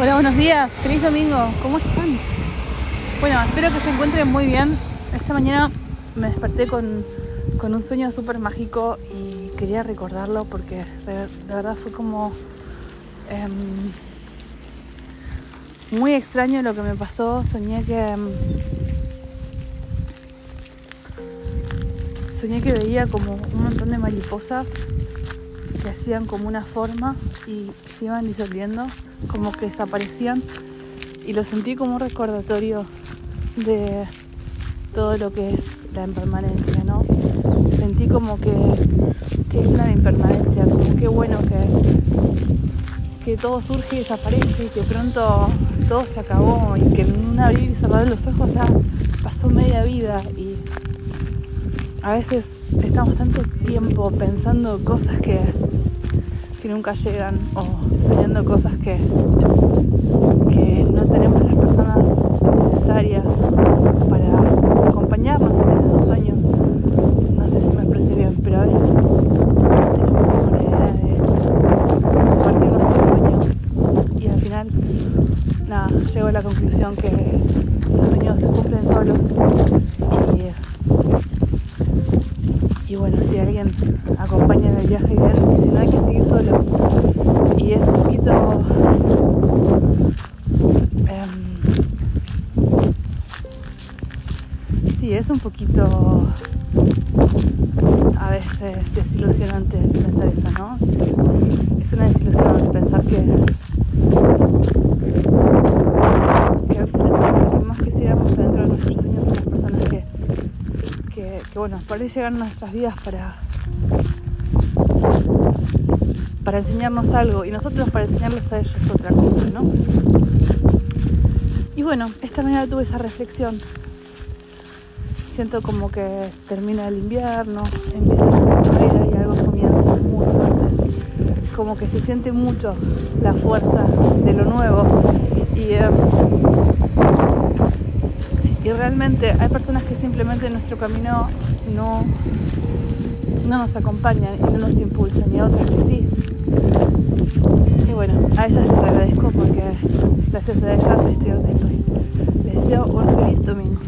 Hola, buenos días, feliz domingo, ¿cómo están? Bueno, espero que se encuentren muy bien. Esta mañana me desperté con, con un sueño súper mágico y quería recordarlo porque de, verdad fue como em, muy extraño lo que me pasó. Soñé que... em, soñé que veía como un montón de mariposas que hacían como una forma y se iban disolviendo, como que desaparecían. Y lo sentí como un recordatorio de todo lo que es la impermanencia, ¿no? Sentí como que, que es una impermanencia, como que bueno que, que todo surge y desaparece y que pronto todo se acabó y que en un abrir y cerrar los ojos ya pasó media vida y a veces estamos tanto tiempo pensando cosas que, que nunca llegan o soñando cosas que, que no tenemos las personas necesarias para acompañarnos en esos sueños. No sé si me expresé bien, pero a veces tenemos como la idea de compartir nuestros sueños y al final, nada, llego a la conclusión que los sueños se cumplen solos y, y bueno, si alguien acompaña en el viaje bien, y si no hay que seguir solo. Y es un poquito em, sí, es un poquito a veces desilusionante pensar eso, ¿no? Es una desilusión pensar que, que a veces las personas que más quisiéramos dentro de nuestros sueños son las personas que, que, que bueno, por ahí llegan nuestras vidas para para enseñarnos algo y nosotros para enseñarles a ellos otra cosa, ¿no? Y bueno, esta mañana tuve esa reflexión. Siento como que termina el invierno, empieza la primavera y algo comienza muy fuerte. Como que se siente mucho la fuerza de lo nuevo. Y, eh, y realmente hay personas que simplemente en nuestro camino no, no nos acompañan y no nos impulsan, y a otras que sí. Y bueno, a ellas les agradezco porque gracias a ellas estoy donde estoy. Les deseo un feliz domingo.